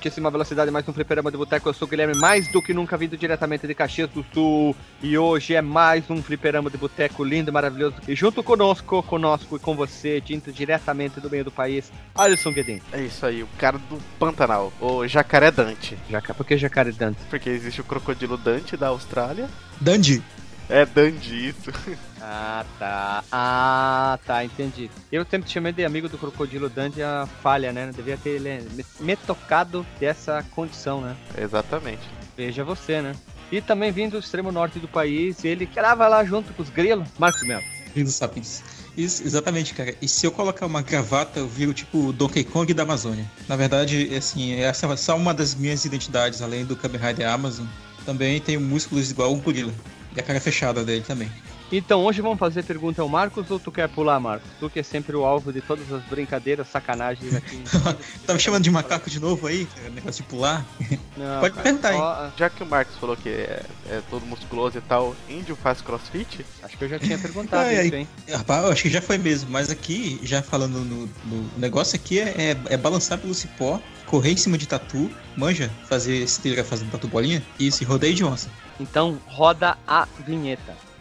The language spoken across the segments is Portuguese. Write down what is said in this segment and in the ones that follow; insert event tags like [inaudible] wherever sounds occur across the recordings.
altíssima velocidade, mais um fliperama de boteco. Eu sou o Guilherme, mais do que nunca vindo diretamente de Caxias do Sul. E hoje é mais um fliperama de boteco lindo, maravilhoso. E junto conosco, conosco e com você, dentro diretamente do meio do país, Alisson Guedin. É isso aí, o cara do Pantanal, o Jacaré Dante. Jaca... Por que Jacaré Dante? Porque existe o crocodilo Dante da Austrália. Dandy. É Dandy, isso. [laughs] Ah, tá. Ah, tá, entendi. Eu sempre te chamei de amigo do Crocodilo Dante a falha, né? Devia ter ele me, tocado dessa condição, né? Exatamente. Veja você, né? E também vindo do extremo norte do país, ele querava lá junto com os grilos, Marcos Melo. Lindo sapiens. Isso, exatamente, cara. E se eu colocar uma gravata, eu viro tipo o Donkey Kong da Amazônia. Na verdade, assim, essa é só uma das minhas identidades, além do Kamen Rider Amazon. Também tenho músculos igual um gorila. E a cara fechada dele também. Então, hoje vamos fazer pergunta ao Marcos ou tu quer pular, Marcos? Tu que é sempre o alvo de todas as brincadeiras, sacanagens aqui. [laughs] tá me chamando de macaco de novo aí? Negócio de pular? Não, Pode cara, perguntar aí. Já que o Marcos falou que é, é todo musculoso e tal, índio faz crossfit? Acho que eu já tinha perguntado Ai, ai. isso, hein? Rapaz, eu acho que já foi mesmo, mas aqui, já falando no, no negócio aqui é, é, é balançar pelo cipó, correr em cima de tatu, manja, fazer esse trilha fazendo tatu bolinha, isso, e rodeio de onça. Então, roda a vinheta.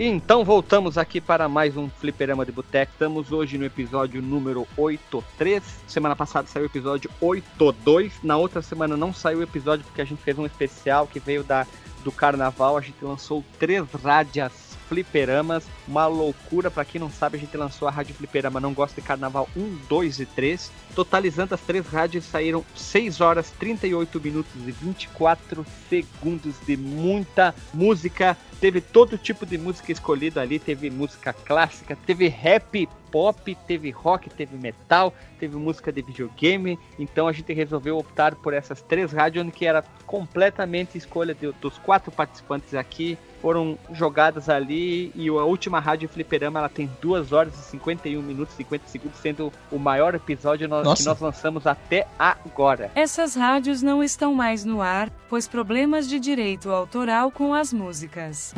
Então voltamos aqui para mais um Fliperama de Boteco. Estamos hoje no episódio número 83. Semana passada saiu o episódio 82. Na outra semana não saiu o episódio porque a gente fez um especial que veio da, do carnaval. A gente lançou três rádias fliperamas. Uma loucura. Para quem não sabe, a gente lançou a Rádio Fliperama Não Gosta de Carnaval 1, 2 e 3. Totalizando as três rádios, saíram 6 horas, 38 minutos e 24 segundos de muita música. Teve todo tipo de música escolhida ali. Teve música clássica, teve rap, pop, teve rock, teve metal, teve música de videogame. Então a gente resolveu optar por essas três rádios, onde que era completamente escolha de- dos quatro participantes aqui. Foram jogadas ali e a última rádio Fliperama ela tem 2 horas e 51 minutos e 50 segundos, sendo o maior episódio no- que nós lançamos até agora. Essas rádios não estão mais no ar, pois problemas de direito autoral com as músicas.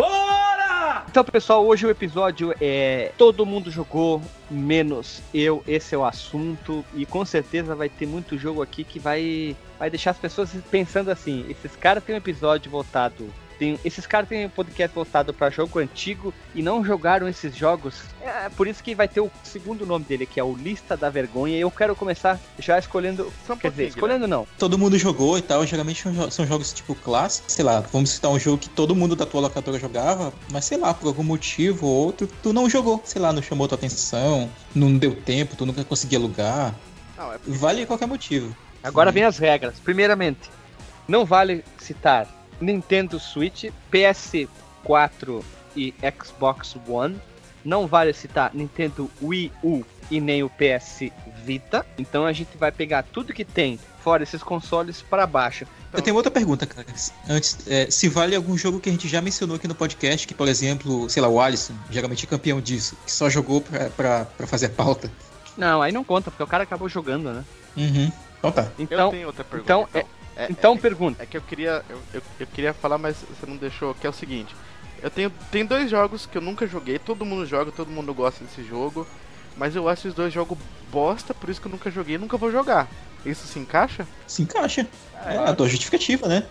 Então, pessoal, hoje o episódio é todo mundo jogou, menos eu. Esse é o assunto e com certeza vai ter muito jogo aqui que vai vai deixar as pessoas pensando assim: esses caras têm um episódio voltado tem, esses caras têm um podcast voltado para jogo antigo e não jogaram esses jogos. É por isso que vai ter o segundo nome dele, que é o Lista da Vergonha. E eu quero começar já escolhendo. Só um quer dizer, pouquinho, escolhendo não. Todo mundo jogou e tal, geralmente são jo- são jogos tipo clássicos, sei lá, vamos citar um jogo que todo mundo da tua locadora jogava, mas sei lá, por algum motivo ou outro, tu não jogou, sei lá, não chamou tua atenção, não deu tempo, tu nunca conseguia alugar, Não, é vale qualquer motivo. Agora vem as regras. Primeiramente, não vale citar Nintendo Switch, PS4 e Xbox One. Não vale citar Nintendo Wii U e nem o PS Vita. Então a gente vai pegar tudo que tem fora esses consoles para baixo. Eu tenho outra pergunta, cara. Antes, é, se vale algum jogo que a gente já mencionou aqui no podcast, que, por exemplo, sei lá, o Alisson, geralmente é campeão disso, que só jogou pra fazer a pauta. Não, aí não conta, porque o cara acabou jogando, né? Uhum. Então tá. eu Então, tenho outra pergunta. então, É, então é, pergunta. é que eu queria. Eu, eu, eu queria falar, mas você não deixou, que é o seguinte. Eu tenho. Tem dois jogos que eu nunca joguei, todo mundo joga, todo mundo gosta desse jogo. Mas eu acho esses dois jogos bosta, por isso que eu nunca joguei e nunca vou jogar. Isso se encaixa? Se encaixa. É a tua justificativa, né?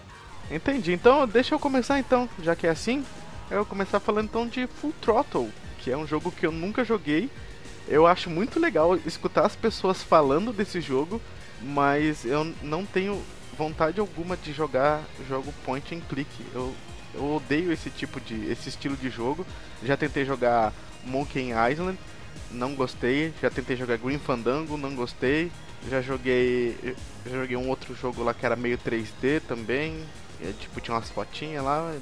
Entendi. Então deixa eu começar então, já que é assim. Eu vou começar falando então de Full Throttle, que é um jogo que eu nunca joguei. Eu acho muito legal escutar as pessoas falando desse jogo, mas eu não tenho vontade alguma de jogar jogo point and click. Eu, eu odeio esse tipo de esse estilo de jogo. Já tentei jogar Monkey Island, não gostei. Já tentei jogar Green Fandango, não gostei. Já joguei já joguei um outro jogo lá que era meio 3D também. É, tipo, tinha umas fotinhas lá.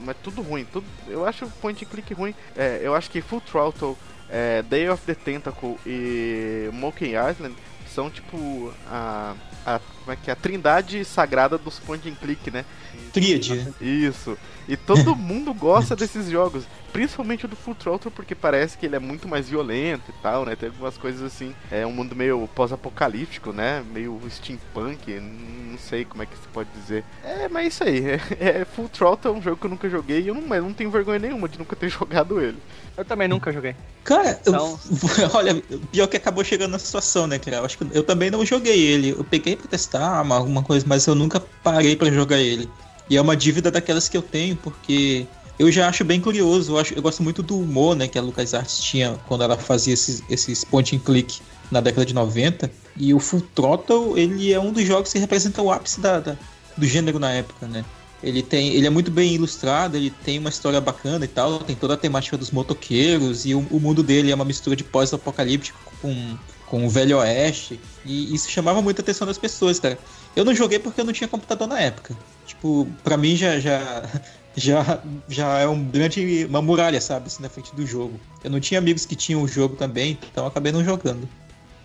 mas tudo ruim. Tudo, eu acho point and click ruim. É, eu acho que Full Throttle, é, Day of the Tentacle e Monkey Island são tipo a, a como é que é a trindade sagrada dos point and click, né? Tríade. Isso. E todo [laughs] mundo gosta desses jogos. Principalmente o do Full Throttle, porque parece que ele é muito mais violento e tal, né? Tem algumas coisas assim. É um mundo meio pós-apocalíptico, né? Meio steampunk. Não sei como é que se pode dizer. É, mas é isso aí. É, [laughs] é, Full Throttle é um jogo que eu nunca joguei e eu não, eu não tenho vergonha nenhuma de nunca ter [laughs] jogado ele. Eu também nunca joguei. Cara, então... eu, olha, pior que acabou chegando na situação, né, cara? Eu acho que eu também não joguei ele. Eu peguei pra testar alguma coisa, mas eu nunca parei para jogar ele. E é uma dívida daquelas que eu tenho, porque eu já acho bem curioso. Eu, acho, eu gosto muito do humor né, que a LucasArts tinha quando ela fazia esses, esses point and click na década de 90. E o Full Throttle, ele é um dos jogos que representa o ápice da, da do gênero na época, né? Ele, tem, ele é muito bem ilustrado, ele tem uma história bacana e tal, tem toda a temática dos motoqueiros, e o, o mundo dele é uma mistura de pós-apocalíptico com, com o Velho Oeste, e isso chamava muita atenção das pessoas, cara. Eu não joguei porque eu não tinha computador na época. Tipo, pra mim já, já, [laughs] já, já é um grande, uma muralha, sabe, assim, na frente do jogo. Eu não tinha amigos que tinham o jogo também, então acabei não jogando.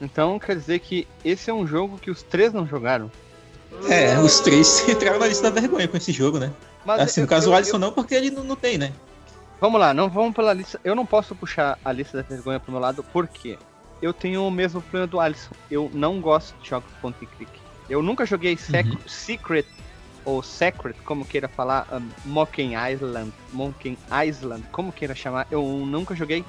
Então quer dizer que esse é um jogo que os três não jogaram? É, os três [laughs] entraram na lista da vergonha com esse jogo, né? Mas assim, eu, no caso o Alisson eu... não, porque ele não, não tem, né? Vamos lá, não vamos pela lista. Eu não posso puxar a lista da vergonha pro meu lado, porque eu tenho o mesmo problema do Alisson. Eu não gosto de jogos point and click. Eu nunca joguei uhum. Secret ou Secret, como queira falar, um, Monkey Island, Monkey Island, como queira chamar, eu nunca joguei.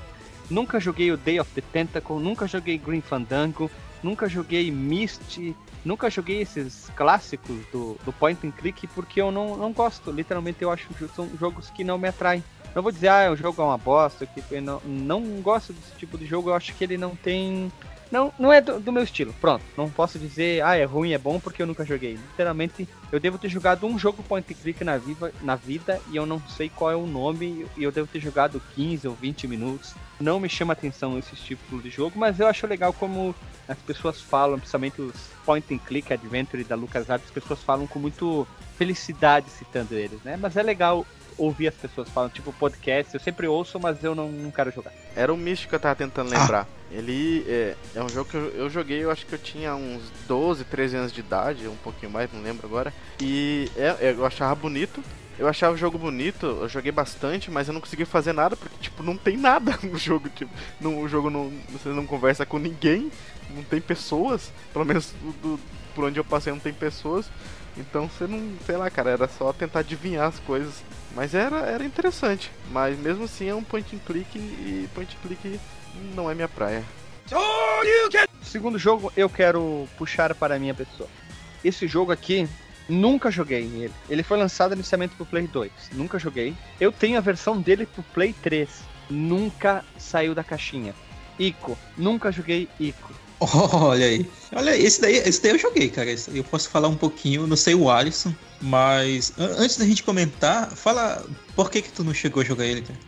Nunca joguei o Day of the Tentacle, nunca joguei Green Fandango, nunca joguei Myst, nunca joguei esses clássicos do, do point and click porque eu não, não gosto. Literalmente eu acho que são jogos que não me atraem. Não vou dizer, ah, o jogo é uma bosta, que não, não gosto desse tipo de jogo, eu acho que ele não tem não, não é do, do, meu estilo. Pronto. Não posso dizer, ah, é ruim, é bom, porque eu nunca joguei. Literalmente, eu devo ter jogado um jogo point click na, viva, na vida e eu não sei qual é o nome. E eu devo ter jogado 15 ou 20 minutos. Não me chama atenção esse tipo de jogo, mas eu acho legal como as pessoas falam, principalmente os point and click adventure da LucasArts, as pessoas falam com muito felicidade citando eles, né? Mas é legal ouvir as pessoas falando, tipo podcast, eu sempre ouço, mas eu não, não quero jogar. Era o Místico que eu tava tentando lembrar. Ah. Ele é, é, um jogo que eu, eu, joguei, eu acho que eu tinha uns 12, 13 anos de idade, um pouquinho mais, não lembro agora. E é, é, eu achava bonito. Eu achava o jogo bonito, eu joguei bastante, mas eu não consegui fazer nada porque, tipo, não tem nada [laughs] no jogo. Tipo, no, o jogo não, você não conversa com ninguém, não tem pessoas. Pelo menos do, por onde eu passei não tem pessoas. Então você não, sei lá, cara, era só tentar adivinhar as coisas. Mas era, era interessante. Mas mesmo assim é um point and click e point and click não é minha praia. Segundo jogo, eu quero puxar para a minha pessoa. Esse jogo aqui, nunca joguei nele. Ele foi lançado inicialmente pro Play 2. Nunca joguei. Eu tenho a versão dele pro Play 3. Nunca saiu da caixinha. Ico. Nunca joguei Ico. Olha aí. Olha, esse daí, esse daí eu joguei, cara. Eu posso falar um pouquinho, não sei o Alisson, mas antes da gente comentar, fala por que que tu não chegou a jogar ele, cara?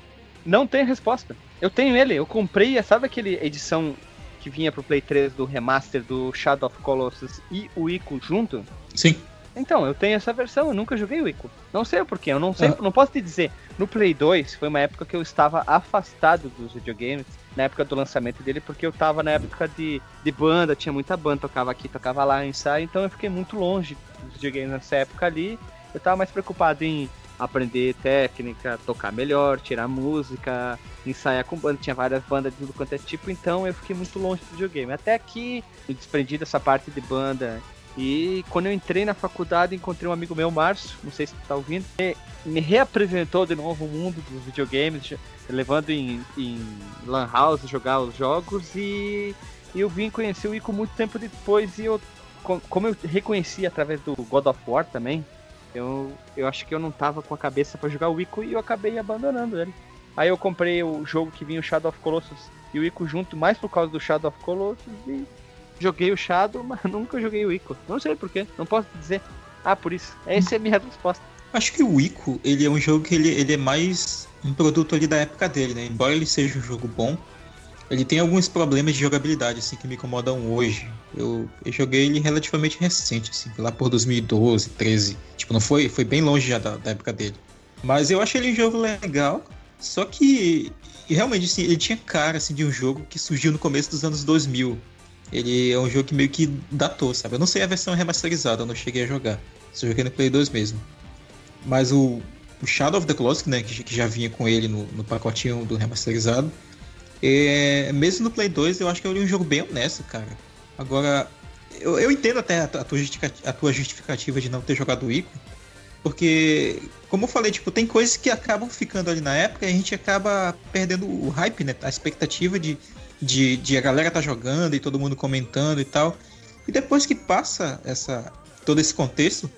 Não tem resposta. Eu tenho ele, eu comprei, sabe aquele edição que vinha pro Play 3 do remaster do Shadow of Colossus e o Ico junto? Sim. Então, eu tenho essa versão, eu nunca joguei o Ico. Não sei o porquê, eu não sei, ah. não posso te dizer. No Play 2 foi uma época que eu estava afastado dos videogames, na época do lançamento dele, porque eu estava na época de, de banda, tinha muita banda, tocava aqui, tocava lá, ensaio, então eu fiquei muito longe dos videogames nessa época ali. Eu estava mais preocupado em aprender técnica, tocar melhor, tirar música, ensaiar com banda. Tinha várias bandas de tudo quanto é tipo, então eu fiquei muito longe do videogame. Até que me desprendi dessa parte de banda. E quando eu entrei na faculdade, encontrei um amigo meu, Márcio, não sei se tu tá ouvindo, me reapresentou de novo o mundo dos videogames, levando em, em Lan House jogar os jogos e, e eu vim conhecer o Ico muito tempo depois e eu, como eu reconheci através do God of War também, eu, eu acho que eu não tava com a cabeça para jogar o Ico e eu acabei abandonando ele. Aí eu comprei o jogo que vinha o Shadow of Colossus e o Ico junto, mais por causa do Shadow of Colossus e joguei o Shadow, [laughs] mas nunca joguei o Ico. Não sei porquê, não posso dizer. Ah, por isso. Essa é a minha resposta. Acho que o Ico, ele é um jogo que ele, ele é mais um produto ali da época dele, né? Embora ele seja um jogo bom, ele tem alguns problemas de jogabilidade, assim, que me incomodam hoje. Eu, eu joguei ele relativamente recente, assim, lá por 2012, 13. Tipo, não foi, foi bem longe já da, da época dele. Mas eu achei ele um jogo legal, só que realmente assim, ele tinha cara assim, de um jogo que surgiu no começo dos anos 2000. Ele é um jogo que meio que datou, sabe? Eu não sei a versão remasterizada, eu não cheguei a jogar. Só joguei no Play 2 mesmo. Mas o, o Shadow of the Colossus, né, que, que já vinha com ele no, no pacotinho do remasterizado, é, mesmo no Play 2 eu acho que é um jogo bem honesto, cara. Agora, eu, eu entendo até a, a, tua a tua justificativa de não ter jogado o Ico, porque, como eu falei, tipo, tem coisas que acabam ficando ali na época e a gente acaba perdendo o hype, né? A expectativa de, de, de a galera tá jogando e todo mundo comentando e tal. E depois que passa essa todo esse contexto,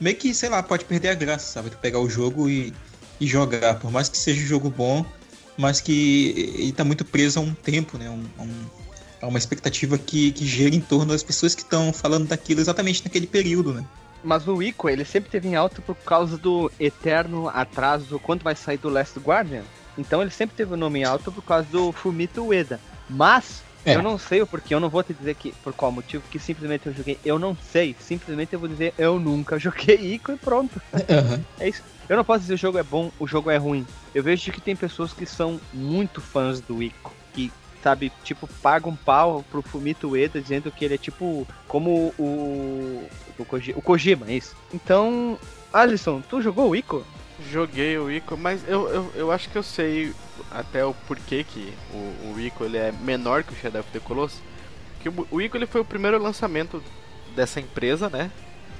meio que, sei lá, pode perder a graça, sabe? De pegar o jogo e, e jogar. Por mais que seja um jogo bom, mas que ele tá muito preso a um tempo, né? Um, um, a uma expectativa que, que gira em torno das pessoas que estão falando daquilo exatamente naquele período, né? Mas o Ico, ele sempre teve em alta por causa do eterno atraso quando vai sair do Last Guardian. Então ele sempre teve o nome em alto por causa do Fumito Ueda. Mas é. eu não sei o porquê, eu não vou te dizer que por qual motivo que simplesmente eu joguei. Eu não sei, simplesmente eu vou dizer eu nunca [laughs] joguei Ico e pronto. Uhum. É isso. Eu não posso dizer o jogo é bom, o jogo é ruim. Eu vejo que tem pessoas que são muito fãs do Ico, que sabe, tipo, pagam um pau pro Fumito Ueda dizendo que ele é tipo como o o, Kojima, o Kojima, isso. Então, Alisson, tu jogou o Ico? Joguei o Ico, mas eu, eu, eu acho que eu sei até o porquê que o, o Ico ele é menor que o Shadow of the Colossus. Que o, o Ico ele foi o primeiro lançamento dessa empresa, né?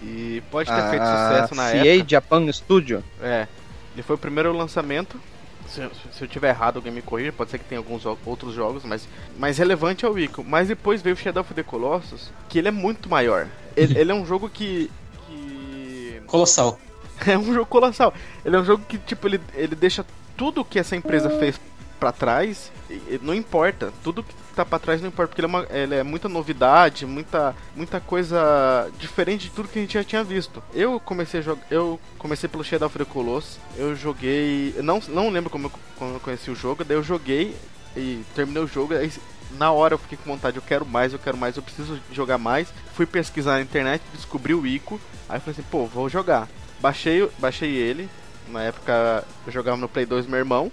E pode ter ah, feito sucesso na CA época. Japan Studio. É. Ele foi o primeiro lançamento. Se, se eu tiver errado, alguém me corrija. Pode ser que tenha alguns outros jogos, mas mais relevante é o Ico. Mas depois veio o Shadow of the Colossus, que ele é muito maior. Ele, ele é um jogo que, que. Colossal. [laughs] É um jogo colossal. Ele é um jogo que, tipo, ele, ele deixa tudo que essa empresa fez para trás, não importa. Tudo que tá para trás não importa, porque ele é, uma, ele é, muita novidade, muita, muita coisa diferente de tudo que a gente já tinha visto. Eu comecei a jogar, eu comecei pelo Shadow of the Colossus, eu joguei, eu não, não lembro como eu, como eu conheci o jogo, daí eu joguei e terminei o jogo, aí na hora eu fiquei com vontade, eu quero mais, eu quero mais, eu preciso jogar mais. Fui pesquisar na internet, descobri o Ico, aí falei assim, pô, vou jogar. Baixei, baixei ele, na época eu jogava no Play 2 meu irmão,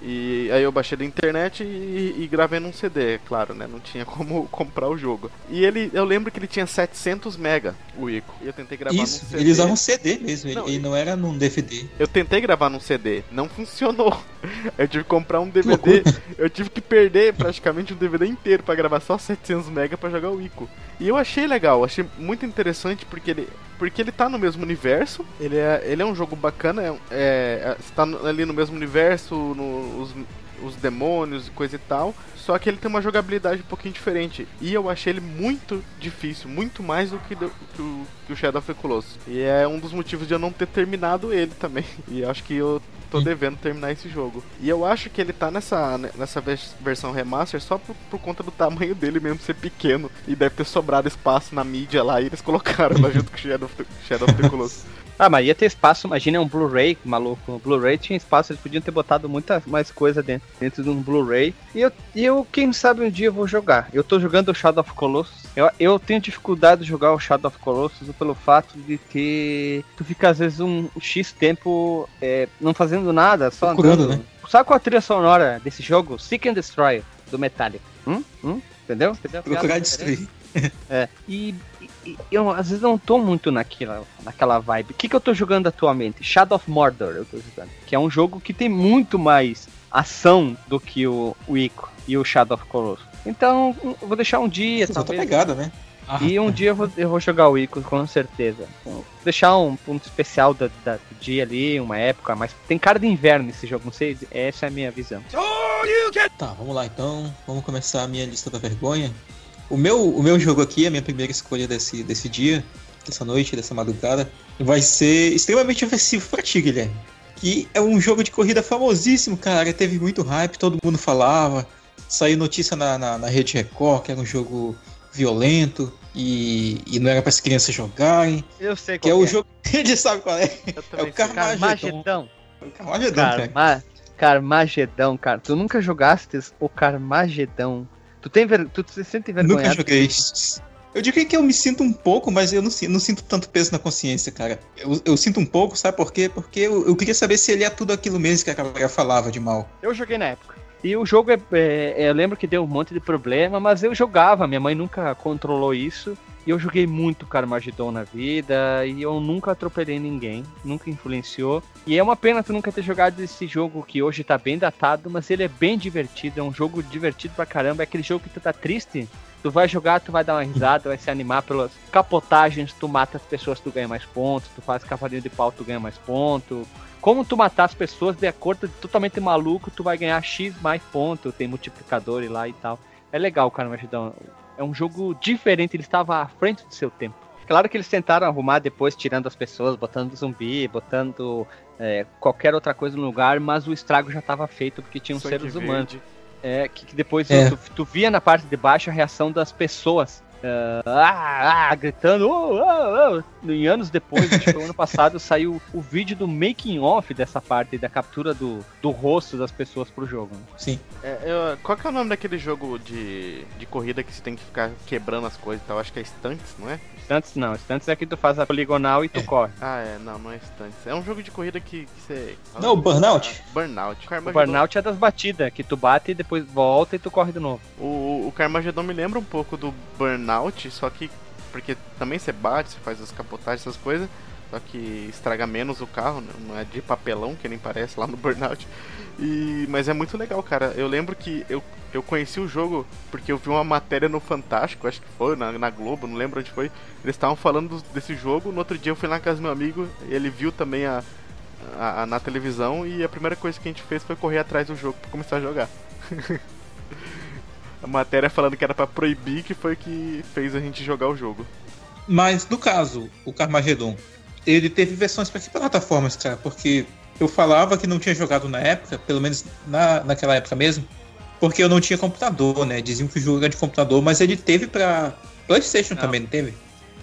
e aí eu baixei da internet e, e, gravei num CD, claro, né? Não tinha [laughs] como comprar o jogo. E ele, eu lembro que ele tinha 700 mega, o Ico. E eu tentei gravar Isso, num CD. ele usava um CD mesmo, não, ele, não era num DVD. Eu tentei gravar num CD, não [laughs] funcionou. Eu tive que comprar um DVD, [laughs] eu tive que perder praticamente um DVD inteiro para gravar só 700 mega para jogar o Ico. E eu achei legal, achei muito interessante porque ele, porque ele tá no mesmo universo, ele é, ele é um jogo bacana, é, é, está ali no mesmo universo, no, os, os demônios e coisa e tal, só que ele tem uma jogabilidade um pouquinho diferente. E eu achei ele muito difícil, muito mais do que, do, que, o, que o Shadow of the Colossus. E é um dos motivos de eu não ter terminado ele também. [laughs] E acho que eu tô devendo terminar esse jogo. E eu acho que ele tá nessa, nessa versão remaster só por, por, conta do tamanho dele mesmo ser pequeno. E deve ter sobrado espaço na mídia lá e eles colocaram lá junto com o Shadow of the, Shadow of the Colossus. [laughs] Ah, mas ia ter espaço, imagina um Blu-ray, maluco. Blu-ray tinha espaço, eles podiam ter botado muita mais coisa dentro, dentro de um Blu-ray. E eu, e eu, quem sabe um dia eu vou jogar. Eu tô jogando o Shadow of Colossus. Eu, eu tenho dificuldade de jogar o Shadow of Colossus pelo fato de ter. Tu fica às vezes um X tempo é, não fazendo nada, só Procurando, andando. Né? Sabe qual a trilha sonora desse jogo? Seek and Destroy, do Metallica. Hum? Hum? Entendeu? Entendeu? Procurar destruir. [laughs] É. E, e, eu às vezes não tô muito naquela, naquela vibe. O que, que eu tô jogando atualmente? Shadow of Mordor eu tô jogando. Que é um jogo que tem muito mais ação do que o, o Ico e o Shadow of Colossus. Então, eu vou deixar um dia, Você talvez. Tá pegada, né? Ah. E um dia eu vou, eu vou jogar o Ico, com certeza. Vou deixar um ponto especial do, do, dia ali, uma época, mas tem cara de inverno nesse jogo, não sei, essa é a minha visão. Tá, vamos lá então. Vamos começar a minha lista da vergonha. O meu, o meu jogo aqui, a minha primeira escolha desse, desse dia, dessa noite, dessa madrugada, vai ser extremamente ofensivo pra ti, Guilherme. Que é um jogo de corrida famosíssimo, cara. Teve muito hype, todo mundo falava. Saiu notícia na, na, na Rede Record que era um jogo violento e, e não era para as crianças jogarem. Eu sei qual que é. é o jogo. [laughs] Ele sabe qual é. é o Carmagedão. Carmagedão, Carma... Carmagedão, cara. Tu nunca jogaste o Carmagedão? Tu tem ver... tu se sente envergonhado? Nunca joguei. Eu diria que eu me sinto um pouco, mas eu não, não sinto tanto peso na consciência, cara. Eu, eu sinto um pouco, sabe por quê? Porque eu, eu, queria saber se ele é tudo aquilo mesmo que a galera falava de mal. Eu joguei na época. E o jogo, é, é, eu lembro que deu um monte de problema, mas eu jogava, minha mãe nunca controlou isso. E eu joguei muito Carmageddon na vida e eu nunca atropelei ninguém, nunca influenciou. E é uma pena tu nunca ter jogado esse jogo que hoje tá bem datado, mas ele é bem divertido, é um jogo divertido pra caramba. É aquele jogo que tu tá triste, tu vai jogar, tu vai dar uma risada, vai se animar pelas capotagens, tu mata as pessoas, tu ganha mais pontos, tu faz cavalinho de pau, tu ganha mais pontos. Como tu matar as pessoas de acordo totalmente maluco, tu vai ganhar X mais pontos, tem multiplicador lá e tal. É legal, cara, Magidão é um jogo diferente, ele estava à frente do seu tempo. Claro que eles tentaram arrumar depois, tirando as pessoas, botando zumbi, botando é, qualquer outra coisa no lugar, mas o estrago já estava feito porque tinham seres humanos. É, que, que depois é. tu, tu, via na parte de baixo a reação das pessoas Uh, ah, ah, gritando, oh, oh, oh. E anos depois, acho que ano passado, saiu o vídeo do making off dessa parte, da captura do, do rosto das pessoas pro jogo. Né? Sim. É, eu, qual que é o nome daquele jogo de, de corrida que você tem que ficar quebrando as coisas e tal? Acho que é Stunts, não é? Stunts não, Stunts é que tu faz a poligonal e tu é. corre. Ah, é, não, não é Stunts. É um jogo de corrida que, que você. Não, Burnout. Ah, burnout. O Burnout é das batidas, que tu bate e depois volta e tu corre de novo. O, o Carmageddon me lembra um pouco do Burnout, só que. Porque também você bate, você faz as capotagens, essas coisas. Só que estraga menos o carro, né? não é de papelão, que nem parece lá no Burnout. E, mas é muito legal, cara. Eu lembro que eu, eu conheci o jogo porque eu vi uma matéria no Fantástico, acho que foi, na, na Globo, não lembro onde foi. Eles estavam falando desse jogo. No outro dia eu fui lá na casa do meu amigo, ele viu também a, a, a, na televisão e a primeira coisa que a gente fez foi correr atrás do jogo para começar a jogar. [laughs] a matéria falando que era para proibir que foi que fez a gente jogar o jogo. Mas no caso, o Carmageddon, ele teve versões para que plataformas, cara? Porque eu falava que não tinha jogado na época, pelo menos na, naquela época mesmo, porque eu não tinha computador, né? Diziam que o jogo era de computador, mas ele teve para PlayStation não. também, não teve?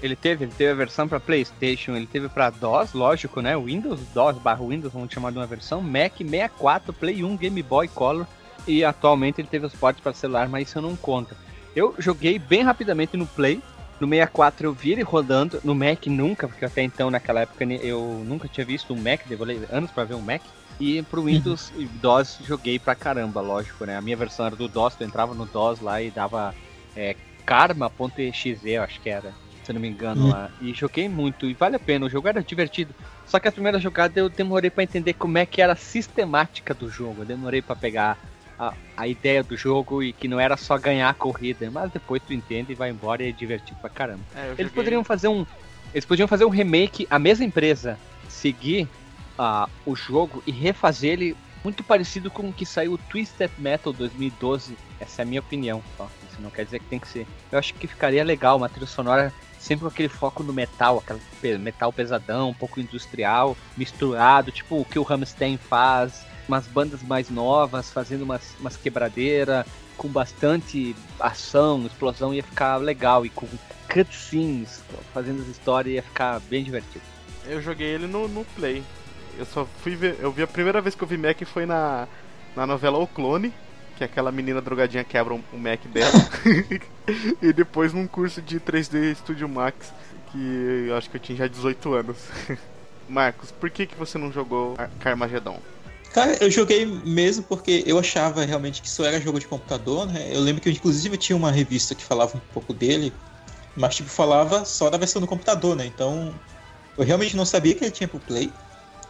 Ele teve, ele teve a versão para PlayStation, ele teve para DOS, lógico, né? Windows, DOS barra Windows, vamos chamar de uma versão, Mac 64, Play 1, Game Boy Color e atualmente ele teve os portes para celular, mas isso não conta. Eu joguei bem rapidamente no Play, no 64 eu vi ele rodando, no Mac nunca, porque até então naquela época eu nunca tinha visto um Mac, demorei anos para ver um Mac. E pro uhum. Windows e DOS joguei pra caramba, lógico, né? A minha versão era do DOS, tu entrava no DOS lá e dava é, karma.exe, eu acho que era, se não me engano uhum. lá. E joguei muito, e vale a pena, o jogo era divertido. Só que a primeira jogada eu demorei para entender como é que era a sistemática do jogo. Eu demorei para pegar a, a, ideia do jogo e que não era só ganhar a corrida, mas depois tu entende e vai embora e é divertido pra caramba. É, eles poderiam fazer um. Eles podiam fazer um remake, a mesma empresa seguir uh, o jogo e refazer ele muito parecido com o que saiu o Twisted Metal 2012. Essa é a minha opinião. Ó. Isso não quer dizer que tem que ser. Eu acho que ficaria legal uma trilha sonora sempre com aquele foco no metal, aquele metal pesadão, um pouco industrial, misturado, tipo o que o Rammstein faz umas bandas mais novas, fazendo umas, umas quebradeiras, com bastante ação, explosão, ia ficar legal. E com cutscenes, fazendo as histórias, ia ficar bem divertido. Eu joguei ele no, no Play. Eu só fui ver. Eu vi a primeira vez que eu vi Mac foi na, na novela O Clone, que aquela menina drogadinha quebra o Mac dela. [laughs] e depois num curso de 3D Studio Max, que eu acho que eu tinha já 18 anos. [laughs] Marcos, por que, que você não jogou Carmageddon? Cara, eu joguei mesmo porque eu achava realmente que isso era jogo de computador, né? Eu lembro que eu, inclusive tinha uma revista que falava um pouco dele, mas tipo falava só da versão do computador, né? Então eu realmente não sabia que ele tinha pro Play.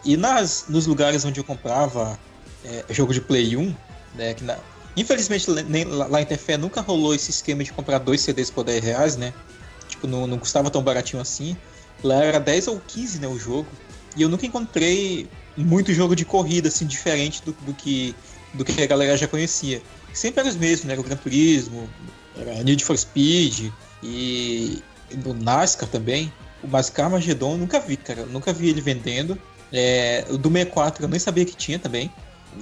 E nas, nos lugares onde eu comprava é, jogo de Play 1, né? Que na, infelizmente nem, lá em Tefé nunca rolou esse esquema de comprar dois CDs por 10 reais, né? Tipo, não, não custava tão baratinho assim. Lá era 10 ou 15, né, o jogo. E eu nunca encontrei muito jogo de corrida, assim, diferente do, do, que, do que a galera já conhecia. Sempre era os mesmos, né? O Gran Turismo, era Need for Speed e do NASCAR também. O Mascar Magedon nunca vi, cara. nunca vi ele vendendo. É, o do 64 eu nem sabia que tinha também.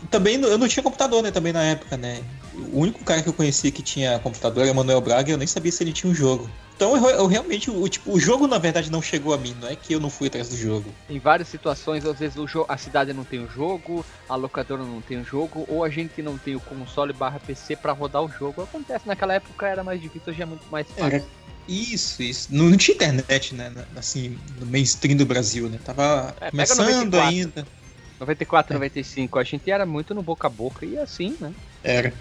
Também eu não tinha computador, né? Também na época, né? o único cara que eu conhecia que tinha computador era Manuel Braga e eu nem sabia se ele tinha um jogo. Então eu, eu realmente, o, tipo, o jogo na verdade não chegou a mim, não é que eu não fui atrás do jogo. Em várias situações, às vezes a cidade não tem o jogo, a locadora não tem o jogo, ou a gente não tem o console barra PC pra rodar o jogo. Acontece, naquela época era mais difícil, hoje é muito mais fácil. Era isso, isso. Não, não tinha internet, né? Assim, no mainstream do Brasil, né? Tava É, começando 94. ainda. 94, 95, a gente era muito no boca a boca e assim, né? Era.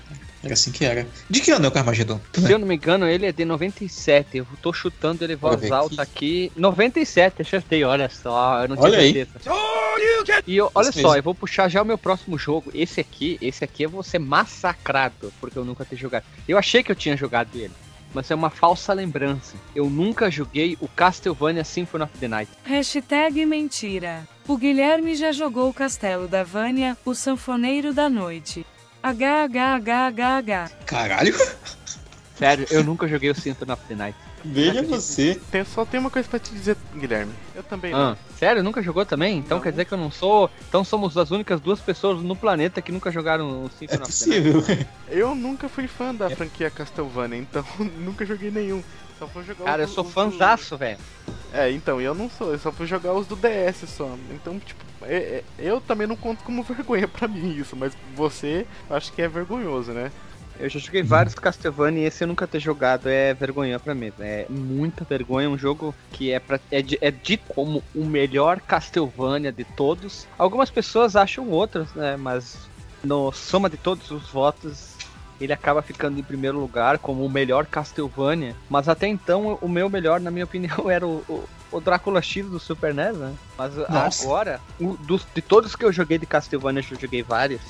Era assim que era. De que ano é o Carmageddon? Se eu não me engano, ele é de 97. Eu tô chutando ele voz alta aqui. 97, acertei, olha só. Eu não tinha Olha aí. certeza. E eu- olha Isso só, mesmo. eu vou puxar já o meu próximo jogo. Esse aqui, esse aqui eu vou ser massacrado, porque eu nunca ter jogado. Eu achei que eu tinha jogado ele, mas é uma falsa lembrança. Eu nunca joguei o Castlevania Symphony of the Night. Hashtag mentira. O Guilherme já jogou o Castelo da Vânia, o Sanfoneiro da Noite. HHHHH. Caralho! Sério, eu nunca joguei o Symphony of the Night. Veja você. Tem, só tem uma coisa pra te dizer, Guilherme. Eu também Ah, sério, nunca jogou também? Então Não. quer dizer que eu não sou. Então somos as únicas duas pessoas no planeta que nunca jogaram o É Symphony of the Night. possível. não. Eu nunca fui fã da franquia Castlevania, então [laughs] nunca joguei nenhum. Só fui jogar Cara, eu os- sou os do- fanzaço, velho. É, então, eu não sou, eu só fui jogar os do DS só. Então, tipo, é- é- eu também não conto como [laughs] vergonha pra mim isso, mas você acho que é vergonhoso, né? Eu já joguei vários Castlevania e esse eu nunca ter jogado é vergonha pra mim. É muita vergonha, um jogo que é, pra, é, de- é dito como o melhor Castlevania de todos. Algumas pessoas acham outros, né? Mas no soma de todos os votos, ele acaba ficando em primeiro lugar como o melhor Castlevania. Mas até então, o meu melhor, na minha opinião, [laughs] era o, o, o Drácula X do Super NES, né? Mas Nossa. agora, o- dos, de todos que eu joguei de Castlevania, eu joguei vários.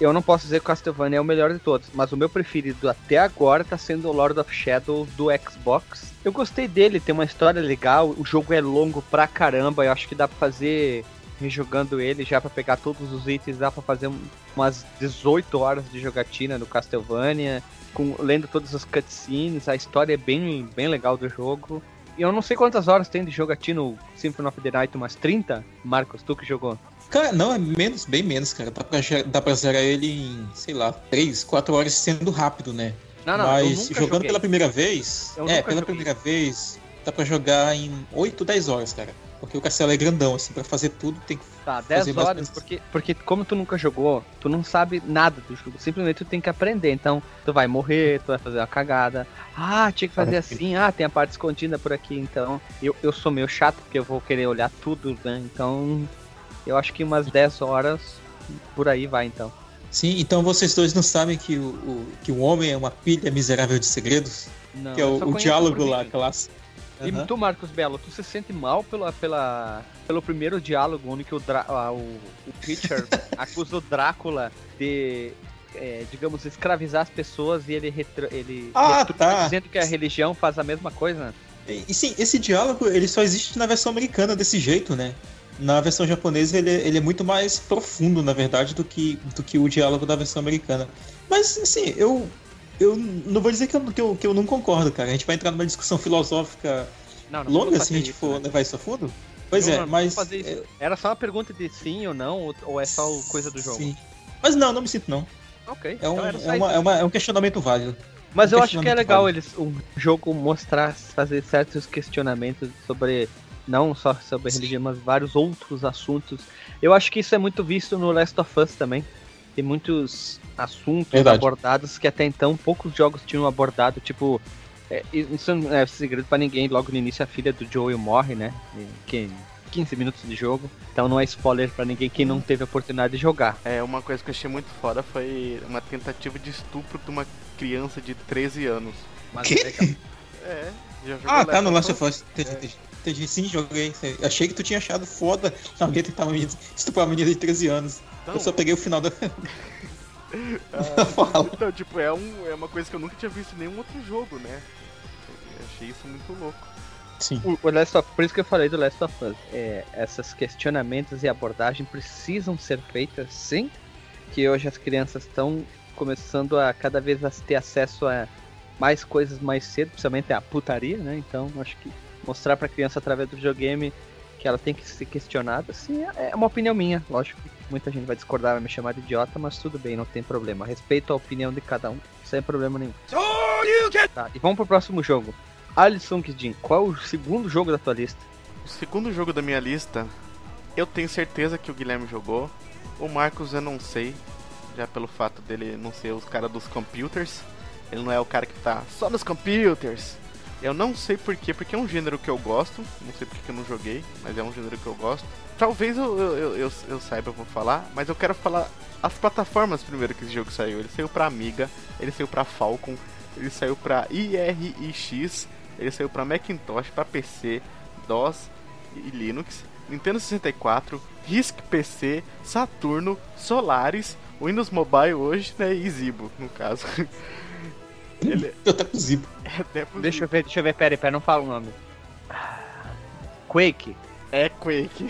Eu não posso dizer que o Castlevania é o melhor de todos, mas o meu preferido até agora tá sendo o Lord of Shadow do Xbox. Eu gostei dele, tem uma história legal, o jogo é longo pra caramba, eu acho que dá pra fazer rejogando ele já pra pegar todos os itens, dá pra fazer um- umas 18 horas de jogatina no Castlevania, com, lendo todas as cutscenes, a história é bem, bem legal do jogo. E eu não sei quantas horas tem de jogatina no Symphony of the Night, umas 30? Marcos, tu que jogou? Cara, não, é menos, bem menos, cara. Dá pra, dá pra zerar ele em, sei lá, 3, 4 horas sendo rápido, né? Não, não, Mas jogando joguei. pela primeira vez, Eu é, pela joguei. primeira vez, dá pra jogar em 8, 10 horas, cara. Porque o castelo é grandão, assim, pra fazer tudo tem que. Tá, 10 fazer horas, porque, porque como tu nunca jogou, tu não sabe nada do jogo. Simplesmente tu tem que aprender. Então, tu vai morrer, tu vai fazer uma cagada. Ah, tinha que fazer assim. Ah, tem a parte escondida por aqui. Então, eu, eu sou meio chato, porque eu vou querer olhar tudo, né? Então, eu acho que umas 10 horas por aí vai, então. Sim, então vocês dois não sabem que o, o- que o homem é uma pilha miserável de segredos? Não, que é o, o diálogo lá, vídeo. Clássico. E tu, Marcos Belo, tu se sente mal pela, pela, pelo primeiro diálogo onde que o, Drá- ah, o, o Preacher [laughs] acusa o Drácula de, é, digamos, escravizar as pessoas e ele, ele Ah, retruca tá. dizendo que a religião faz a mesma coisa? E, e sim, esse diálogo ele só existe na versão americana desse jeito, né? Na versão japonesa ele, é- ele é muito mais profundo, na verdade, do que, do que o diálogo da versão americana. Mas, assim, eu, eu não vou dizer que eu, que, eu, que eu não concordo, cara. A gente vai entrar numa discussão filosófica Não, não longa se a fazer gente isso, for né? levar isso a fundo. Pois Não, é, não, mas. isso. Era só uma pergunta de sim ou não, ou, é só coisa do jogo? Sim. Mas não, não me sinto não. Ok, É um, então é uma- é uma- é um questionamento válido. Mas um eu acho que é legal válido. eles, um jogo mostrar, fazer certos questionamentos sobre, não só sobre religião, mas vários outros assuntos. Eu acho que isso é muito visto no Last of Us também. Tem muitos assuntos Verdade. abordados que até então poucos jogos tinham abordado, tipo. é, isso não é segredo pra ninguém, logo no início a filha do Joel morre, né? Que 15 minutos de jogo. Então não é spoiler pra ninguém quem não teve a oportunidade de jogar. É, uma coisa que eu achei muito foda foi uma tentativa de estupro de uma criança de 13 anos. Mas Que? é. [laughs] É, já jogou Ah, tá no Last of Us. Entendi, sim, joguei. Achei que tu tinha achado foda alguém tentar estuprar uma menina de 13 anos. Não, Eu só peguei o final da. [laughs] ah, Fala. Então, tipo, é, um, é uma coisa que eu nunca tinha visto em nenhum outro jogo, né? Eu achei isso muito louco. Sim. O, o Last of, por isso que eu falei do Last of Us. É, esses questionamentos e abordagem precisam ser feitas, sim. Que hoje as crianças estão começando a cada vez a ter acesso a mais coisas mais cedo, principalmente a putaria, né? Então acho que mostrar pra criança através do videogame que ela tem que ser questionada, sim, é é uma opinião minha, lógico. Muita gente vai discordar, vai me chamar de idiota, mas tudo bem, não tem problema. Respeito a opinião de cada um, sem problema nenhum. Tá, e vamos pro próximo jogo. Alisson Kidin, qual é o segundo jogo da tua lista? O segundo jogo da minha lista, eu tenho certeza que o Guilherme jogou. O Marcos eu não sei, já pelo fato dele não ser os cara dos computers. Ele não é o cara que tá só nos computers. Eu não sei porquê, porque é um gênero que eu gosto. Não sei porque eu não joguei, mas é um gênero que eu gosto. Talvez eu, eu, eu, eu saiba, eu vou falar, mas eu quero falar as plataformas primeiro que esse jogo saiu. Ele saiu pra Amiga, ele saiu pra Falcon, ele saiu pra IRIX, ele saiu pra Macintosh, pra PC, DOS e Linux, Nintendo 64, RISC PC, Saturno, Solaris, Windows Mobile hoje, né, e Zibo, no caso. [laughs] Ele... Eu [laughs] até pro Zibo. É Deixa eu ver, deixa eu ver, pera aí, pera, não fala o nome. Quake. É Quake.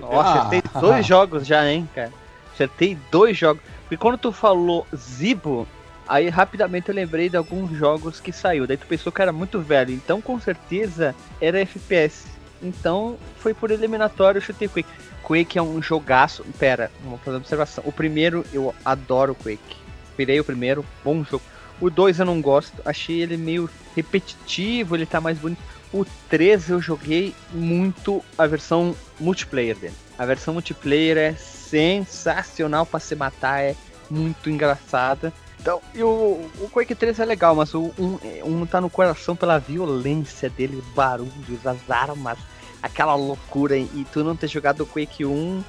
Nossa, Ah. acertei dois jogos já, hein, cara. Acertei dois jogos. Porque quando tu falou Zibo, aí rapidamente eu lembrei de alguns jogos que saiu. Daí tu pensou que era muito velho. Então com certeza era FPS. Então foi por eliminatório eu chutei Quake. Quake é um jogaço. Pera, vamos fazer uma observação. O primeiro eu adoro Quake. Virei o primeiro, bom jogo. O 2 eu não gosto, achei ele meio repetitivo, ele tá mais bonito. O 3 eu joguei muito a versão multiplayer dele. A versão multiplayer é sensacional pra se matar, é muito engraçada. Então, e o, o Quake 3 é legal, mas o 1 um, um tá no coração pela violência dele, os barulhos, as armas, aquela loucura. E tu não ter jogado o Quake 1,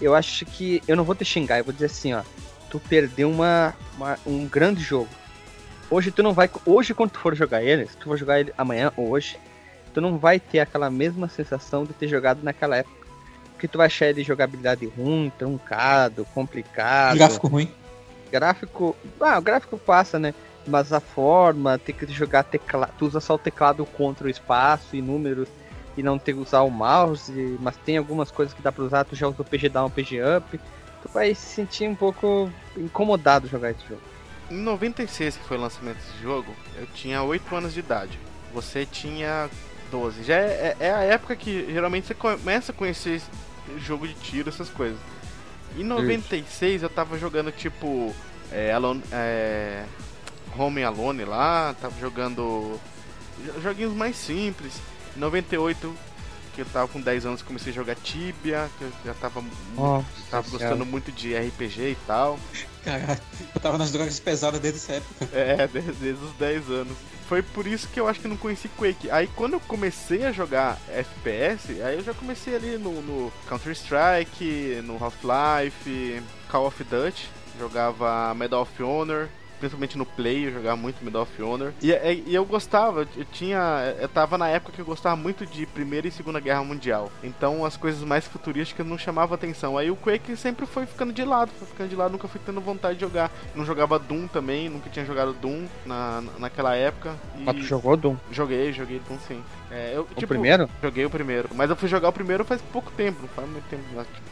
eu acho que. Eu não vou te xingar, eu vou dizer assim, ó. Tu perdeu uma, uma- um grande jogo. Hoje tu não vai. Hoje, quando tu for jogar ele, se tu for jogar ele amanhã ou hoje, tu não vai ter aquela mesma sensação de ter jogado naquela época. Porque tu vai achar ele jogabilidade ruim, truncado, complicado. Gráfico ruim. Gráfico. Ah, o gráfico passa, né? Mas a forma, ter que jogar teclado. Tu usa só o teclado contra o espaço e números e não ter que usar o mouse. Mas tem algumas coisas que dá pra usar, tu já usa o PG down, PG up. Tu vai se sentir um pouco incomodado jogar esse jogo. Em 96, que foi o lançamento desse jogo, eu tinha 8 anos de idade. Você tinha 12. Já é, é- é a época que geralmente você começa a conhecer jogo de tiro, essas coisas. Em 96 eu tava jogando tipo. É, Alone, é, Home Alone lá, tava jogando jo- joguinhos mais simples. Em 98, que eu tava com 10 anos, comecei a jogar Tibia, que eu já tava, Nossa tava gostando muito de RPG e tal. Caralho, eu tava nas drogas pesadas desde essa época. É, [laughs] desde, desde os 10 anos. Foi por isso que eu acho que não conheci Quake. Aí quando eu comecei a jogar FPS, aí eu já comecei ali no, no Counter-Strike, no Half-Life, Call of Duty, jogava Medal of Honor. Principalmente no Play, eu jogava muito Medal of Honor. E, e- e eu gostava, eu tinha. Eu tava na época que eu gostava muito de Primeira e Segunda Guerra Mundial. Então as coisas mais futurísticas não chamavam atenção. Aí o Quake sempre foi ficando de lado, foi ficando de lado, nunca fui tendo vontade de jogar. Não jogava Doom também, nunca tinha jogado Doom na, naquela época. E Mas tu jogou Doom? joguei, joguei Doom sim. É, eu, O primeiro? Joguei o primeiro. Mas eu fui jogar o primeiro faz pouco tempo, não faz muito tempo.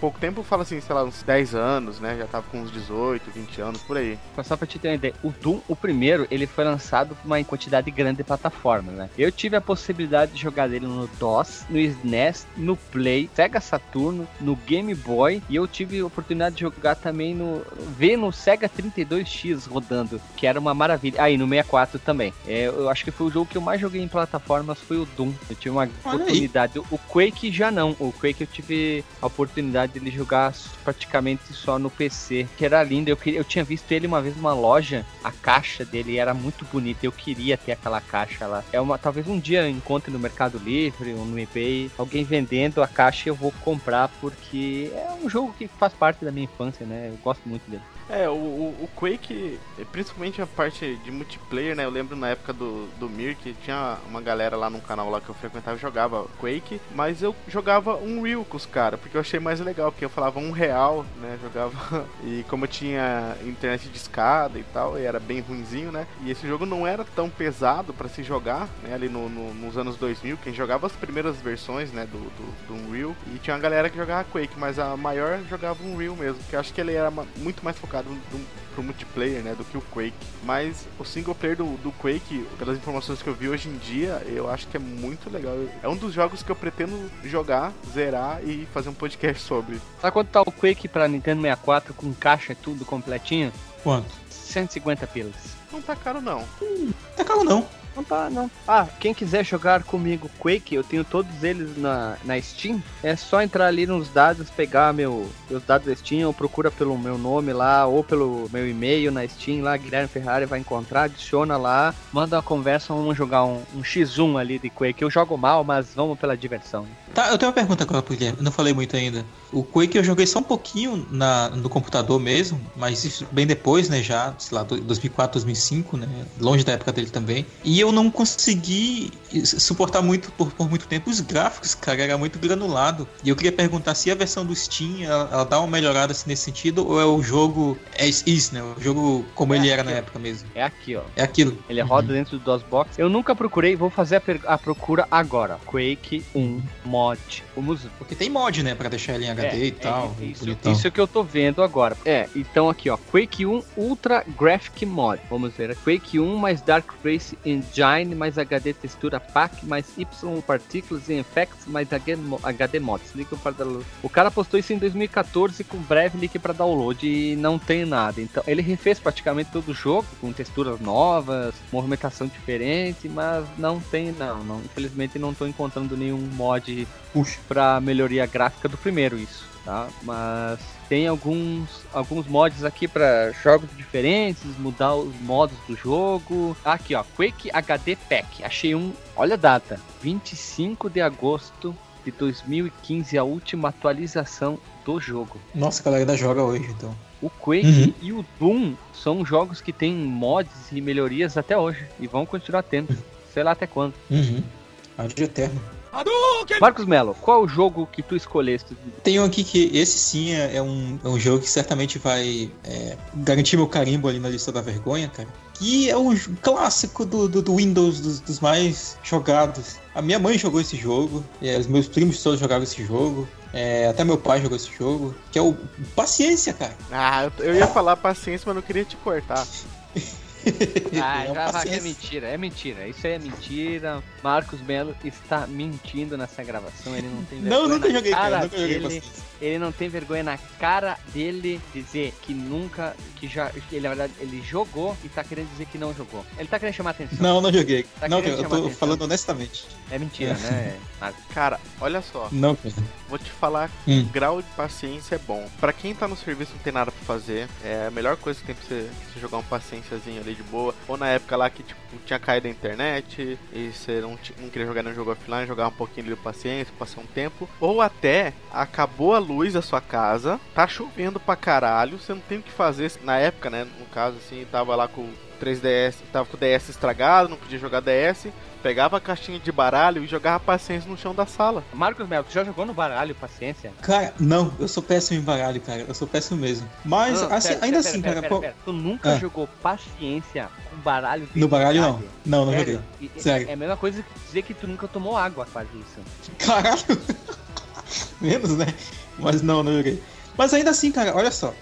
Pouco tempo eu falo assim, sei lá, uns 10 anos, né? Já tava com uns 18, 20 anos, por aí. Mas Só pra te ter uma ideia, o Doom, o primeiro, ele foi lançado por uma quantidade grande de plataformas, né? Eu tive a possibilidade de jogar ele no DOS, no SNES, no Play, Sega Saturno, no Game Boy, e eu tive a oportunidade de jogar também no. ver no Sega 32X rodando, que era uma maravilha. Ah, e no 64 também. É, eu acho que foi o jogo que eu mais joguei em plataformas, foi o Doom. Eu tive uma Olha aí. oportunidade. O Quake já não. O Quake eu tive a oportunidade de jogar praticamente só no PC, que era lindo. Eu, queria, eu tinha visto ele uma vez numa loja, a caixa dele era muito bonita. Eu queria ter aquela caixa lá. É uma, talvez um dia eu encontre no Mercado Livre ou no eBay alguém vendendo a caixa e eu vou comprar porque é um jogo que faz parte da minha infância, né? Eu gosto muito dele. É, o, o, o Quake, principalmente a parte de multiplayer, né? Eu lembro na época do, do Mir que tinha uma galera lá num canal lá que eu frequentava e jogava Quake, mas eu jogava um Real com os caras, porque eu achei mais legal, porque eu falava um real, né? [laughs] Jogava. E como eu tinha internet de escada e tal, e era bem ruinzinho, né? E esse jogo não era tão pesado pra se jogar, né? Ali no, no- nos anos 2000, quem jogava as primeiras versões, né? Do, do, do Unreal, e tinha uma galera que jogava Quake, mas a maior jogava Unreal mesmo, que eu acho que ele era muito mais focado do, pro multiplayer, né, do que o Quake. Mas o single player do, do Quake, pelas informações que eu vi hoje em dia, eu acho que é muito legal. É um dos jogos que eu pretendo jogar, zerar e fazer um podcast [laughs] sobre. Sabe quanto tá o Quake pra Nintendo 64 com caixa e tudo completinho? Quanto? 150 pilas. Não tá caro não. Tá caro não. Não tá, não. Ah, quem quiser jogar comigo Quake, eu tenho todos eles na, na Steam. É só entrar ali nos dados, pegar meu, meus dados da Steam, ou procura pelo meu nome lá, ou pelo meu e-mail na Steam lá, Guilherme Ferrari vai encontrar, adiciona lá, manda uma conversa, vamos jogar um, um X1 ali de Quake. Eu jogo mal, mas vamos pela diversão. Tá, eu tenho uma pergunta agora pro Guilherme, não falei muito ainda. O Quake eu joguei só um pouquinho na, no computador mesmo, mas bem depois, né, já, sei lá, 2004, 2005, né, longe da época dele também. E eu não consegui suportar muito por, por muito tempo os gráficos, cara, era muito granulado. E eu queria perguntar se a versão do Steam, ela, ela dá uma melhorada assim, nesse sentido, ou é o jogo, é isso, né, o jogo como É ele era aqui, na ó. época mesmo. É aqui, ó. É aquilo. Ele roda dentro do DOSBox. Eu nunca procurei, vou fazer a, a procura agora. Quake 1 mod. Vamos Porque tem mod, né, pra deixar ele em HD É, e tal, é, isso, bonitão. isso que eu tô vendo agora. É, então aqui ó, Quake 1 Ultra Graphic Mod. Vamos ver, é Quake 1 mais Dark Race Engine mais HD Textura Pack mais Y Partículas e Effects mais HD mo- HD Mods. Link para download. O cara postou isso em 2014 com breve link para download e não tem nada. Então ele refez praticamente todo o jogo com texturas novas, movimentação diferente, mas não tem não, não. Infelizmente não tô encontrando nenhum mod Puxa. para melhoria gráfica do primeiro isso, tá? Mas tem alguns alguns mods aqui para jogos diferentes, mudar os modos do jogo. Aqui, ó, Quake HD Pack. Achei um, olha a data, 25 de agosto de 2015, a última atualização do jogo. Nossa, a galera ainda joga hoje, então. O Quake Uhum. e o Doom são jogos que têm mods e melhorias até hoje e vão continuar tendo. Sei lá até quando. Uhum. Arte eterno. Marcos Melo, qual o jogo que tu escolheste? Tem um aqui que esse sim é é um, é um jogo que certamente vai é, garantir meu carimbo ali na lista da vergonha, cara. Que é um clássico do, do, do Windows, dos, dos mais jogados. A minha mãe jogou esse jogo, é, os meus primos todos jogaram esse jogo, é, até meu pai jogou esse jogo, que é o Paciência, cara. Ah, eu, eu ia falar paciência, mas não queria te cortar. [laughs] [laughs] Ah, É já vai que é mentira, é mentira. Isso aí é mentira. Marcos Melo está mentindo nessa gravação. Ele não tem [laughs] vergonha. Não, nunca na joguei, cara, nunca joguei dele. Ele não tem vergonha na cara dele dizer que nunca, que já, ele, na verdade, ele jogou e tá querendo dizer que não jogou. Ele tá querendo chamar atenção. Não, não joguei. Tá não, eu tô falando honestamente. É mentira, né? [laughs] Marcos? Cara, olha só, Não, cara. vou te falar Hum. grau de paciência é bom. Pra quem tá no serviço e não tem nada pra fazer, é a melhor coisa que tem pra você, você jogar um paciênciazinho ali de boa. Ou na época lá que tipo, tinha caído a internet e você não, não queria jogar no jogo offline, jogar um pouquinho ali de paciência, passar um tempo. Ou até acabou a luz da sua casa, tá chovendo pra caralho, você não tem o que fazer. Na época, né? No caso assim, tava lá com o 3DS, tava com o DS estragado, não podia jogar DS. Pegava a caixinha de baralho e jogava paciência no chão da sala. Marcos Melo, tu já jogou no baralho, paciência? Cara, não, eu sou péssimo em baralho, cara. Eu sou péssimo mesmo. Mas, Não, assim, pera, ainda pera, assim, pera, cara. pera, pô- pera. Tu nunca Ah. jogou paciência com baralho No baralho, não. Não, não Sério? joguei. Sério. É a mesma coisa que dizer que tu nunca tomou água, quase isso. Caralho! [laughs] Menos, né? Mas não, não joguei. Mas ainda assim, cara, olha só.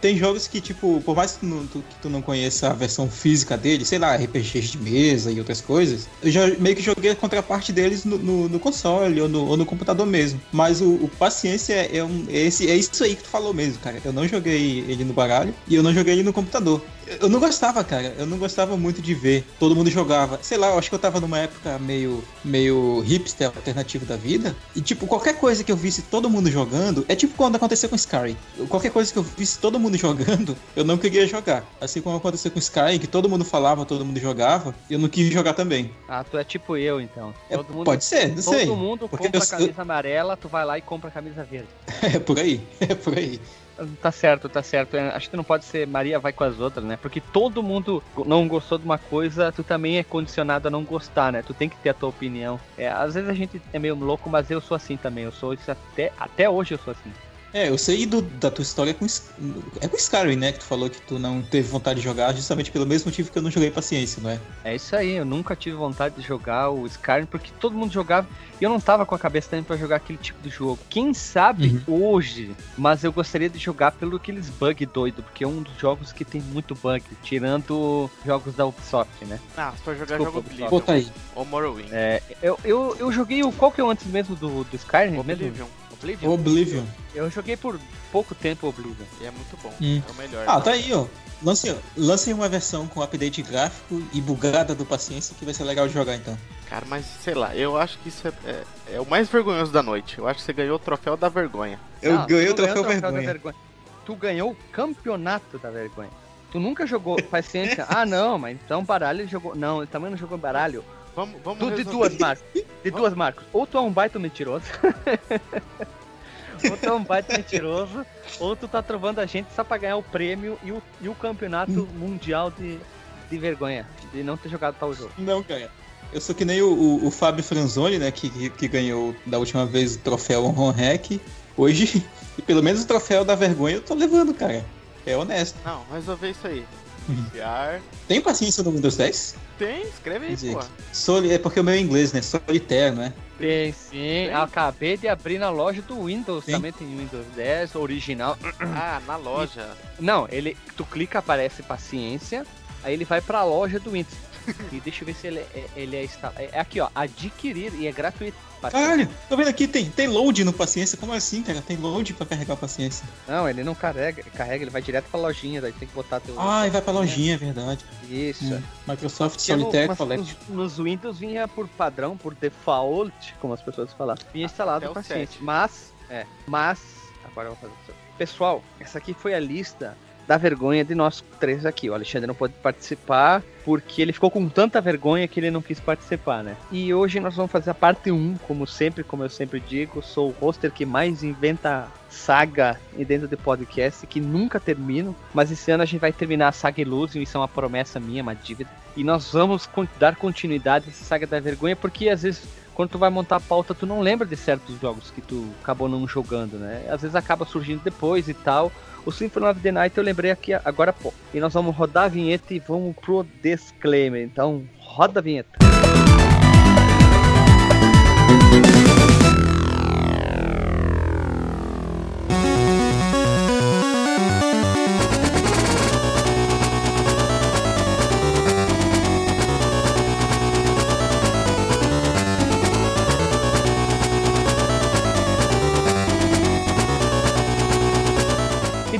Tem jogos que, tipo, por mais que tu, que tu não conheça a versão física dele, sei lá, RPGs de mesa e outras coisas, eu já meio que joguei a contraparte deles no, no- no console ou no, ou no computador mesmo. Mas o, o Paciência é, um, é, esse, é isso aí que tu falou mesmo, cara. Eu não joguei ele no baralho e eu não joguei ele no computador. Eu não gostava, cara. Eu não gostava muito de ver. Todo mundo jogava. Sei lá, eu acho que eu tava numa época meio, meio hipster alternativo da vida. E, tipo, qualquer coisa que eu visse todo mundo jogando. É tipo quando aconteceu com Skyrim. Qualquer coisa que eu visse todo mundo [laughs] jogando, eu não queria jogar. Assim como aconteceu com Skyrim, que todo mundo falava, todo mundo jogava. Eu não quis jogar também. Ah, tu é tipo eu, então. É, Todo mundo, Pode ser, não todo sei. mundo Porque compra eu- a camisa amarela, tu vai lá e compra camisa verde. [laughs] É por aí. [laughs] É por aí. Tá certo, tá certo. É, Acho que não pode ser Maria vai com as outras, né? Porque todo mundo não gostou de uma coisa, tu também é condicionado a não gostar, né? Tu tem que ter a tua opinião. É, às vezes a gente é meio louco, mas eu sou assim também. Eu sou isso até, até hoje eu sou assim. É, eu sei do, da tua história com, é com Skyrim, né? Que tu falou que tu não teve vontade de jogar justamente pelo mesmo motivo que eu não joguei paciência, não é? É isso aí, eu nunca tive vontade de jogar o Skyrim porque todo mundo jogava e eu não tava com a cabeça também pra jogar aquele tipo de jogo. Quem sabe hoje, mas eu gostaria de jogar pelo aqueles bug doido, porque é um dos jogos que tem muito bug, tirando jogos da Ubisoft, né? Ah, se for jogar Desculpa, jogo Oblivion. Aí. ou Morrowind. É, eu, eu, eu joguei o. Qual que é o antes mesmo do, do Skyrim? Mesmo? Oblivion. Oblivion. Eu joguei por pouco tempo Oblivion. E é muito bom. Hum. É o melhor. Ah, tá aí, ó. Lancem, lancem uma versão com update gráfico e bugada do paciência que vai ser legal de jogar então. Cara, mas sei lá, eu acho que isso é, é, é o mais vergonhoso da noite. Eu acho que você ganhou o troféu da vergonha. Eu Não, ganhei o não ganhou troféu da vergonha. Tu ganhou o campeonato da vergonha. Tu nunca jogou [laughs] paciência. ah, não, mas então baralho ele jogou. Não, ele também não jogou baralho. Vamos, vamos Tu, de duas marcas. De duas marcas. Ou tu é um baita mentiroso. [laughs] ou tu é um baita mentiroso. Ou tu tá trovando a gente só pra ganhar o prêmio e o, e o campeonato mundial de, de vergonha. De não ter jogado tal jogo. Não, cara. Eu sou que nem o, o, o Fábio Franzoni, né? Que, que, que ganhou da última vez o troféu Ron Hack. Hoje, e [laughs] pelo menos o troféu da vergonha eu tô levando, cara. É honesto. Não, resolver isso aí. Tem paciência no Windows 10? Tem, escreve aí, pô. Soli é porque o meu é inglês, né? Solitário, né? Tem sim. Acabei de abrir na loja do Windows. Sim. Também tem Windows 10 original. [clears throat] Ah, na loja. Não, ele, tu clica, aparece paciência, aí ele vai pra loja do Windows. [laughs] E deixa eu ver se ele é, ele é, é é aqui, ó, adquirir e é gratuito. paciência. Caralho, tô vendo aqui, tem, tem load no paciência. Como assim, cara? Tem load pra carregar o paciência. Não, ele não carrega, carrega, ele vai direto pra lojinha, daí tem que botar teu. Ah, e vai pra lojinha, é verdade. Isso. Hum. Microsoft no- Solitaire mas Collect. nos, nos Windows vinha por padrão, por default, como as pessoas falam, vinha instalado Até o paciente. Mas, é, mas, agora eu vou fazer isso. Pessoal, essa aqui foi a lista da vergonha de nós três aqui. O Alexandre não pôde participar porque ele ficou com tanta vergonha que ele não quis participar, né? E hoje nós vamos fazer a parte 1, como sempre, como eu sempre digo, sou o roster que mais inventa saga dentro de podcast que nunca termino, mas esse ano a gente vai terminar a saga Illusion, isso é uma promessa minha, uma dívida. E nós vamos dar continuidade a essa saga da vergonha, porque às vezes quando tu vai montar a pauta, tu não lembra de certos jogos que tu acabou não jogando, né? Às vezes acaba surgindo depois e tal. O Symphony of the Night eu lembrei aqui agora há pouco. E nós vamos rodar a vinheta e vamos pro disclaimer. Então, roda a vinheta.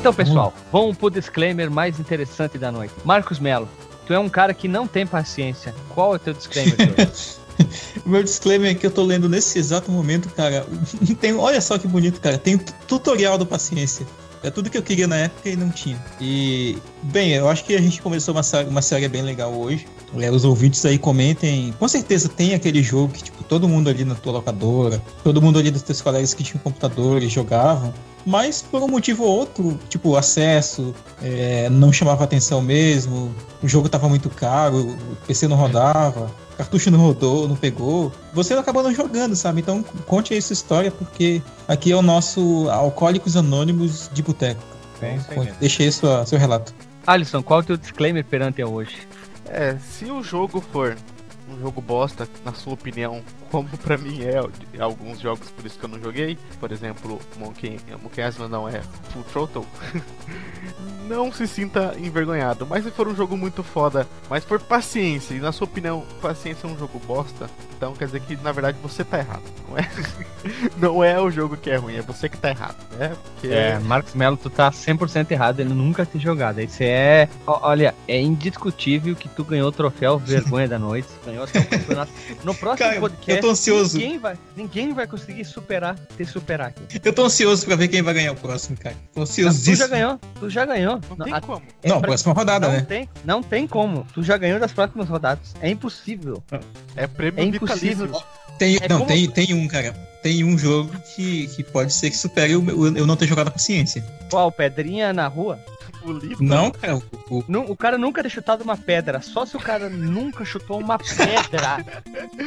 Então, pessoal, vamos pro disclaimer mais interessante da noite. Marcos Melo, tu é um cara que não tem paciência. Qual é o teu disclaimer? O [laughs] meu disclaimer é que eu tô lendo nesse exato momento, cara. Tem, olha só que bonito, cara. Tem tu- tutorial do Paciência. É tudo que eu queria na época e não tinha. E, bem, eu acho que a gente começou uma série, uma série bem legal hoje. É, os ouvintes aí comentem. Com certeza tem aquele jogo que, tipo, todo mundo ali na tua locadora, todo mundo ali dos teus colegas que tinham computadores jogavam. Mas por um motivo ou outro, tipo, acesso, é, não chamava atenção mesmo, o jogo tava muito caro, o PC não rodava, o cartucho não rodou, não pegou. Você acabou não jogando, sabe? Então conte aí essa história, porque aqui é o nosso Alcoólicos Anônimos de Boteco. É. Deixa aí sua, seu relato. Alisson, qual é o teu disclaimer perante a hoje? É, se o jogo for um jogo bosta, na sua opinião, [laughs] como pra mim é alguns jogos, por isso que eu não joguei, por exemplo, Monkey, Monkey Island não é Full Throttle, [laughs] não se sinta envergonhado. Mas se for um jogo muito foda, mas por paciência, e na sua opinião, paciência é um jogo bosta, então quer dizer que na verdade você tá errado, não é? [laughs] não é o jogo que é ruim, é você que tá errado, né? Porque É, Marcos Melo, tu tá 100% errado, ele nunca ter jogado. Isso é. Olha, é indiscutível que tu ganhou o troféu Vergonha da Noite. Até o campeonato. No [laughs] próximo Cara, podcast, eu tô ansioso. Ninguém vai, ninguém vai conseguir superar, te superar aqui. Eu tô ansioso pra ver quem vai ganhar o próximo, cara. Tô Tu ansiosíssimo. já ganhou, tu já ganhou. não Não, tem a- como. é Não, pra- próxima rodada, não né? tem, não tem como. Tu já ganhou das próximas rodadas. É impossível. É prêmio É impossível. Tem, É não, como- tem, tem um, cara. Tem um jogo que, que pode ser que supere o meu- eu não ter jogado a paciência. Qual? Pedrinha na rua? O livro Não, cara. O, o- o cara nunca ter chutado uma pedra. Só se o cara nunca chutou uma pedra,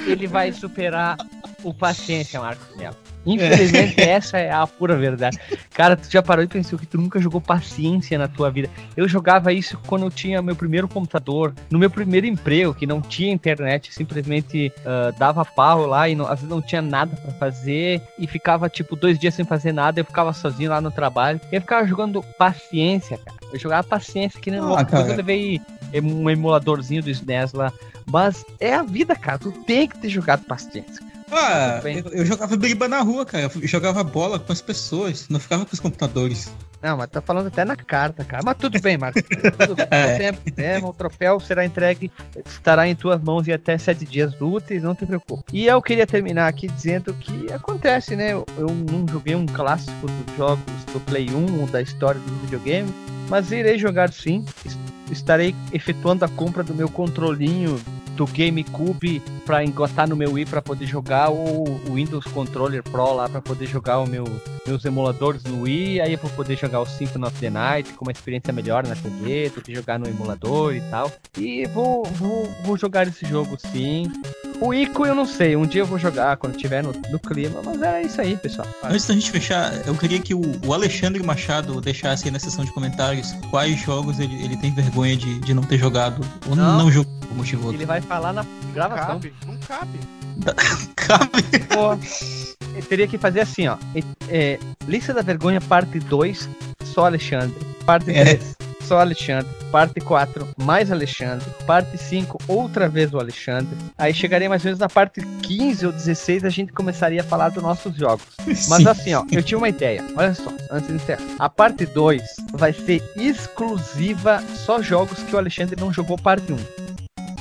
ele vai superar o paciência, Marcos Melo. Infelizmente, essa é a pura verdade. Cara, tu já parou e pensou que tu nunca jogou paciência na tua vida. Eu jogava isso quando eu tinha meu primeiro computador, no meu primeiro emprego, que não tinha internet, simplesmente uh, dava pau lá e não, às vezes não tinha nada para fazer e ficava tipo dois dias sem fazer nada. Eu ficava sozinho lá no trabalho. Eu ficava jogando paciência, cara. Eu jogava paciência que nem ah, louco. Depois eu levei um emuladorzinho do SNES lá. Mas é a vida, cara. Tu tem que ter jogado paciência. Ah, eu, eu, jogava beriba na rua, cara. Eu jogava bola com as pessoas, não ficava com os computadores. Não, mas tá falando até na carta, cara. Mas tudo bem, Marcos. [laughs] Tudo bem. é. Tempo, o troféu será entregue, estará em tuas mãos em até sete dias úteis, não te preocupe. E eu queria terminar aqui dizendo que acontece, né? Eu, não joguei um clássico dos jogos do Play 1 ou da história do videogame, mas irei jogar sim. Estarei efetuando a compra do meu controlinho do GameCube para engotar no meu Wii para poder jogar o, o, Windows Controller Pro lá para poder jogar o meu, meus emuladores no Wii, aí eu vou poder jogar o Symphony of the Night com uma experiência melhor na TV, poder jogar no emulador e tal. E vou, vou, vou jogar esse jogo sim. O Ico eu não sei, um dia eu vou jogar quando tiver no, no clima, mas é isso aí, pessoal. Antes da gente fechar, eu queria que o, o Alexandre Machado deixasse aí na seção de comentários quais jogos ele, ele tem vergonha de, de não ter jogado ou não, não jogou por motivo outro. Ele vai falar na gravação. Não cabe. Não cabe. [laughs] cabe. Pô, eu teria que fazer assim, ó. É, lista da vergonha, parte 2, só Alexandre. Parte 3, é só Alexandre. Parte 4, mais Alexandre. Parte 5, outra vez o Alexandre. Aí chegaria mais ou menos na parte 15 ou 16, a gente começaria a falar dos nossos jogos. Mas assim, ó, eu tinha uma ideia. Olha só, antes de encerrar. A parte 2 vai ser exclusiva só jogos que o Alexandre não jogou parte 1.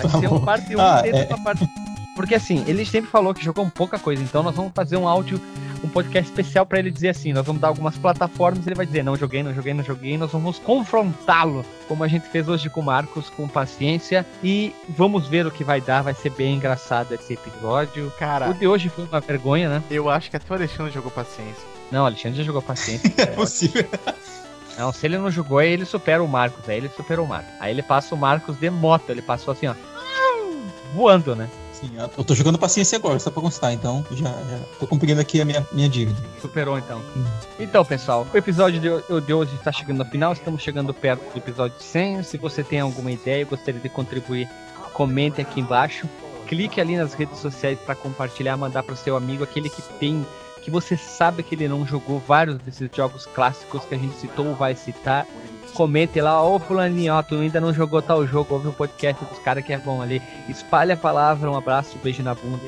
Vai ser um parte 1 ah, dentro é... da parte. Porque assim, ele sempre falou que jogou pouca coisa, então nós vamos fazer um áudio um podcast especial para ele dizer assim: nós vamos dar algumas plataformas, ele vai dizer, não joguei, não joguei, não joguei, nós vamos confrontá-lo, como a gente fez hoje com o Marcos, com paciência, e vamos ver o que vai dar, vai ser bem engraçado esse episódio. Cara, o de hoje foi uma vergonha, né? Eu acho que até o Alexandre jogou paciência. Não, o Alexandre já jogou paciência. [laughs] é possível. Não, se ele não jogou, aí ele supera o Marcos. Aí ele superou o Marcos. Aí ele passa o Marcos de moto. Ele passou assim, ó. [laughs] Voando, né? Sim, eu tô jogando paciência agora, só pra constar, então já, já tô cumprindo aqui a minha, minha dívida. Superou então. Hum. Então, pessoal, o episódio de, de hoje está chegando ao final, estamos chegando perto do episódio 100. Se você tem alguma ideia, gostaria de contribuir, comente aqui embaixo. Clique ali nas redes sociais para compartilhar, mandar para o seu amigo, aquele que tem que você sabe que ele não jogou vários desses jogos clássicos que a gente citou ou vai citar comente lá, ô fulaninho, ó, tu ainda não jogou tal jogo, ouve o um podcast dos caras que é bom ali. Espalha a palavra, um abraço, um beijo na bunda.